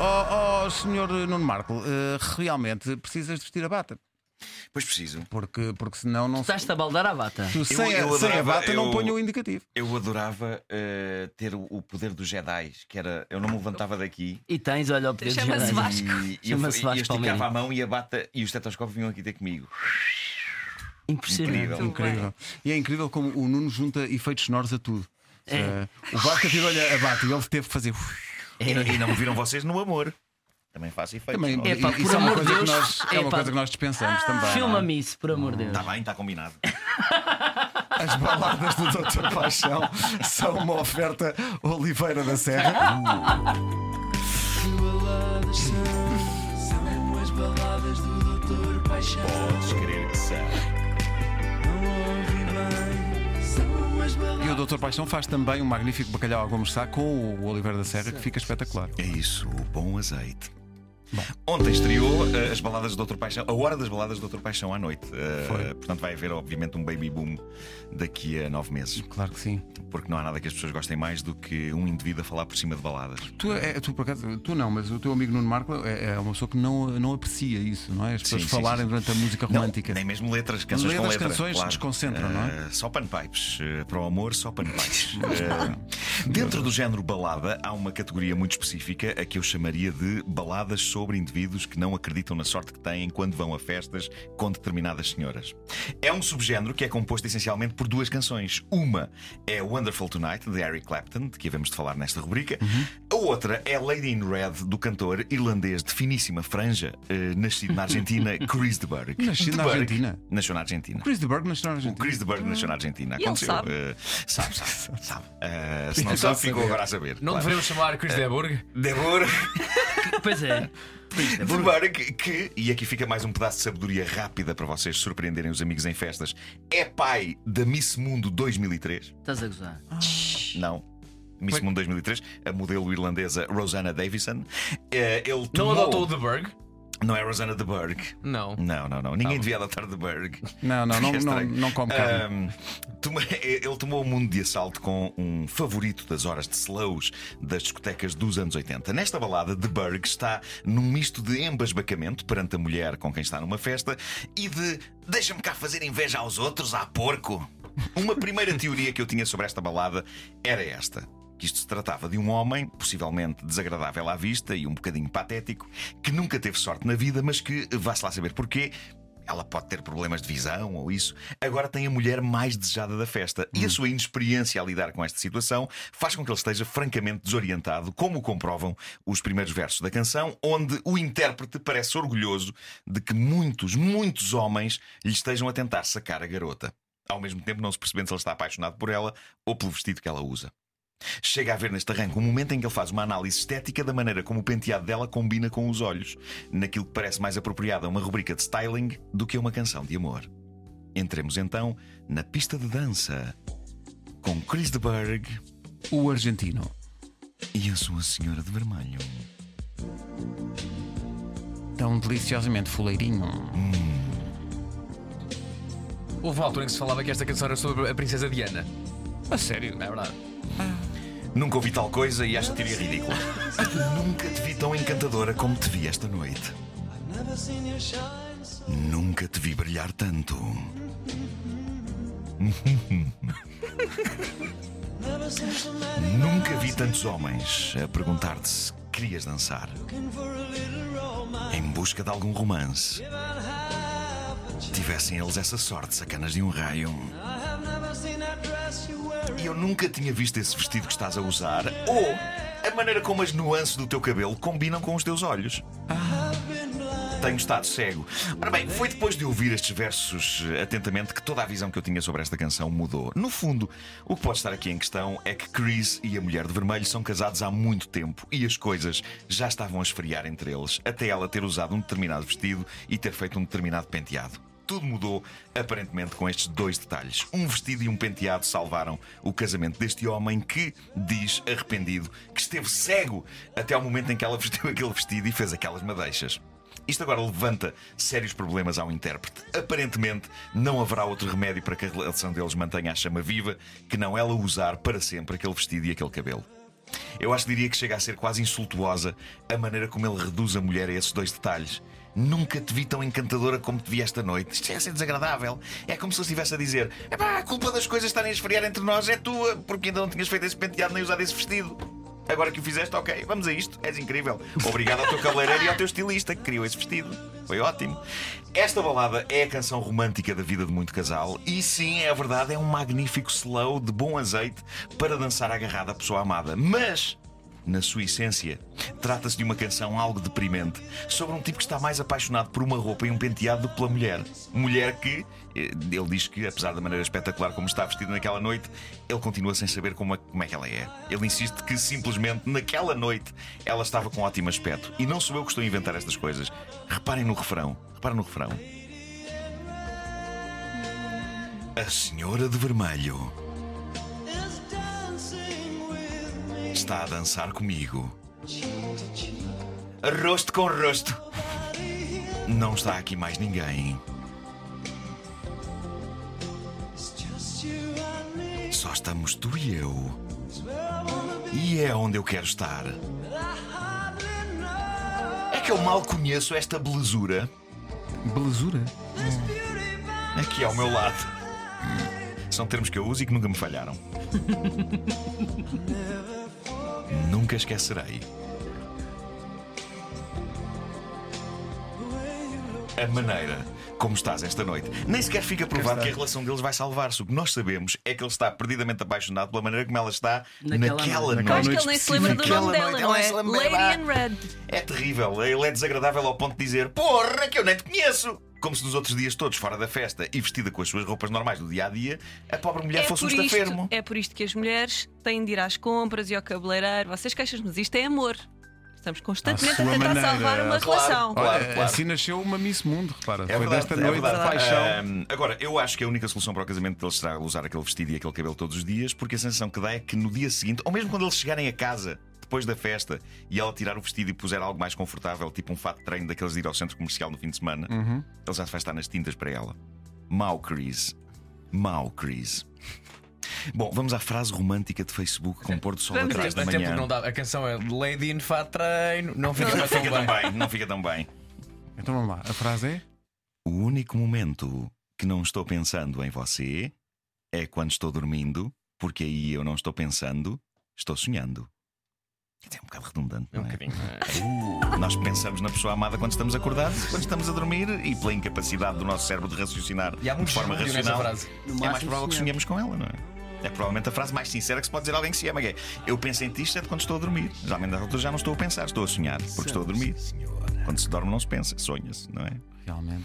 Oh, oh senhor Nuno Marco, eh, realmente precisas de vestir a bata. Pois preciso. Porque, porque senão não. Estás-te a baldar à bata. Tu sem, eu a, sem a adorava- bata não eu- ponho o indicativo. Eu adorava eh, ter o, o poder dos Jedi, que era. Eu não me levantava daqui. E tens, olha, o poder de Chama-se Jedi. Vasco. E, e eu, Chama-se e eu Vasco esticava Palmeiras. a mão e a bata e o estetoscópio vinham aqui ter comigo. Impressionante. Incrível. Incrível. E é incrível como o Nuno junta efeitos sonoros a tudo. É. Eh, o Vasco tirou-lhe a bata e ele teve que fazer. E, não, e não me viram vocês no amor. Também faço efeitos. Também? É pá, isso por é uma amor de coisa que Deus. nós, é uma Epá. coisa que nós dispensamos também. Filma-me isso, por amor de Deus. Está bem, está combinado. As baladas do Dr. Paixão são uma oferta Oliveira da Serra. São as baladas do Doutor Paixão. Podes querer que seja. Não ouvi bem. E o Dr. Paixão faz também um magnífico bacalhau a gomes com o Oliveira da Serra que fica espetacular. É isso, o bom azeite. Ontem estreou eh, as baladas do Dr. Paixão, a hora das baladas do Dr. Paixão à noite. Foi. portanto, vai haver, obviamente, um baby boom daqui a nove meses. Claro que sim. Porque não há nada que as pessoas gostem mais do que um indivíduo a falar por cima de baladas. Tu, é, tu, por acaso, tu não, mas o teu amigo Nuno Marco é, é uma pessoa que não, não aprecia isso, não é? As pessoas Sim, sim, falarem sim. durante a música Não, romântica. nem mesmo letras, canções Letras, com letra. canções claro. desconcentram, não é? Eh, Só panpipes. Eh, para o amor, só panpipes. Eh, dentro do género balada, há uma categoria muito específica a que eu chamaria de baladas sobre indivíduos que não acreditam na sorte que têm quando vão a festas com determinadas senhoras. É um subgénero que é composto essencialmente por duas canções. Uma é Wonderful Tonight, de Eric Clapton, de que havemos de falar nesta rubrica. Uhum. A outra é Lady in Red, do cantor irlandês de finíssima franja, eh, nascido na Argentina, Chris de Burgh. Nascido na Burgh. Argentina? Nasceu na Argentina. Chris de Berg nasceu na O Argentina. Chris de Burgh nasceu na Argentina. E ele Aconteceu. sabe? Eh, sabe, sabe, sabe. Eh, se não sabe, ficou agora a saber. Não claro. deveriam chamar Chris Deburg? De Burgh. Pois é. De Burgh, que, e aqui fica mais um pedaço de sabedoria rápida para vocês surpreenderem os amigos em festas, é pai da Miss Mundo 2003. Estás a gozar. Não. Miss Foi- Mundo 2003, a modelo irlandesa Rosanna Davison. Eh, ele Não tomou... adotou o Deburg? Não é Rosanna de Burgh. Não. Não, não, não. Ninguém devia adotar de Burgh. Não, não, não, É não, não come carne. Ele tomou o mundo de assalto com um favorito das horas de slows das discotecas dos anos 80. Nesta balada, The Berg está num misto de embasbacamento perante a mulher com quem está numa festa e de deixa-me cá fazer inveja aos outros, à porco. Uma primeira teoria que eu tinha sobre esta balada era esta. Que isto se tratava de um homem, possivelmente desagradável à vista e um bocadinho patético, que nunca teve sorte na vida, mas que, vá-se lá saber porquê, ela pode ter problemas de visão ou isso. Agora tem a mulher mais desejada da festa. E a sua inexperiência a lidar com esta situação faz com que ele esteja francamente desorientado, como comprovam os primeiros versos da canção, onde o intérprete parece orgulhoso de que muitos, muitos homens lhe estejam a tentar sacar a garota. Ao mesmo tempo, não se percebendo se ele está apaixonado por ela ou pelo vestido que ela usa. Chega a haver neste arranque um momento em que ele faz uma análise estética da maneira como o penteado dela combina com os olhos, naquilo que parece mais apropriado a uma rubrica de styling do que a uma canção de amor. Entremos então na pista de dança com Chris de Berg O argentino. e a sua senhora de vermelho. Tão deliciosamente fuleirinho. Houve uma altura em que se falava que esta canção era sobre a princesa Diana. A sério? É verdade. Nunca ouvi tal coisa e acho a teoria ridícula. Nunca te vi tão encantadora como te vi esta noite. Nunca te vi brilhar tanto. Nunca vi tantos homens a perguntar-te se querias dançar em busca de algum romance. Tivessem eles essa sorte, sacanas de um raio. Eu nunca tinha visto esse vestido que estás a usar ou a maneira como as nuances do teu cabelo combinam com os teus olhos. Tenho estado cego. Ora bem, foi depois de ouvir estes versos atentamente que toda a visão que eu tinha sobre esta canção mudou. No fundo, o que pode estar aqui em questão é que Chris e a mulher de vermelho são casados há muito tempo e as coisas já estavam a esfriar entre eles, até ela ter usado um determinado vestido e ter feito um determinado penteado. Tudo mudou, aparentemente, com estes dois detalhes. Um vestido e um penteado salvaram o casamento deste homem que, diz arrependido, que esteve cego até ao momento em que ela vestiu aquele vestido e fez aquelas madeixas. Isto agora levanta sérios problemas ao intérprete. Aparentemente, não haverá outro remédio para que a relação deles mantenha a chama viva que não ela usar para sempre aquele vestido e aquele cabelo. Eu acho que diria que chega a ser quase insultuosa a maneira como ele reduz a mulher a esses dois detalhes. Nunca te vi tão encantadora como te vi esta noite. Isto é ser desagradável. É como se ele estivesse a dizer: a culpa das coisas estarem a esfriar entre nós é tua, porque ainda não tinhas feito esse penteado nem usado esse vestido. Agora que o fizeste, ok, vamos a isto. És incrível. Obrigado ao teu cabeleireiro e ao teu estilista que criou esse vestido. Foi ótimo. Esta balada é a canção romântica da vida de muito casal. E sim, é verdade, é um magnífico slow de bom azeite para dançar agarrada à pessoa amada. Mas. Na sua essência, trata-se de uma canção algo deprimente sobre um tipo que está mais apaixonado por uma roupa e um penteado do que pela mulher. Mulher que, eh, ele diz que, apesar da maneira espetacular como está vestido naquela noite, ele continua sem saber como é, como é que ela é. Ele insiste que simplesmente naquela noite ela estava com ótimo aspecto. E não sou eu que estou a inventar estas coisas. Reparem no refrão. Reparem no refrão. A Senhora de Vermelho está a dançar comigo. Rosto com rosto. Não está aqui mais ninguém. Só estamos tu e eu. E é onde eu quero estar. É que eu mal conheço esta belezura Belezura. aqui ao meu lado. São termos que eu uso e que nunca me falharam. nunca esquecerei. A maneira como estás esta noite. Nem sequer fica provado que a relação deles vai salvar-se. O que nós sabemos é que ele está perdidamente apaixonado pela maneira como ela está Naquela naquela, noite. Acho que ele nem se lembra do nome dela, noite, não é? Lady in Red. É terrível. Ele é desagradável ao ponto de dizer: Porra, que eu nem te conheço! Como se nos outros dias todos, fora da festa e vestida com as suas roupas normais do dia a dia, a pobre mulher fosse um estafermo. é por isto que as mulheres têm de ir às compras e ao cabeleireiro. Vocês queixam mas isto é amor. Estamos constantemente a tentar maneira. salvar uma Claro, relação. claro. Olha, assim nasceu uma Miss Mundo, repara. É Foi verdade, desta é noite de verdade. paixão. Agora, eu acho que a única solução para o casamento deles será usar aquele vestido e aquele cabelo todos os dias, porque a sensação que dá é que no dia seguinte, ou mesmo quando eles chegarem a casa, depois da festa, e ela tirar o vestido e puser algo mais confortável, tipo um fato de treino daqueles de ir ao centro comercial no fim de semana, Uhum. ele já vai estar nas tintas para ela. Mau Chris. Mau Chris. Bom, vamos à frase romântica de Facebook com o pôr do sol Vamos atrás da manhã. não dá, a canção é Lady in Fat Treino, não fica Não tão fica tão bem. bem, não fica tão bem. Então vamos lá. A frase é? O único momento que não estou pensando em você é quando estou dormindo, porque aí eu não estou pensando, estou sonhando. É um bocado redundante, Um não é? bocadinho. Nós pensamos na pessoa amada quando estamos acordados, quando estamos a dormir e pela incapacidade do nosso cérebro de raciocinar E há de forma racional. É mais provável que sonhemos com ela, não é? É provavelmente a frase mais sincera que se pode dizer a alguém que se ama. que é, Eu penso em ti, exceto quando estou a dormir. Geralmente às alturas já não estou a pensar, estou a sonhar, porque estou a dormir. Quando se dorme não se pensa, sonha-se, não é? Realmente.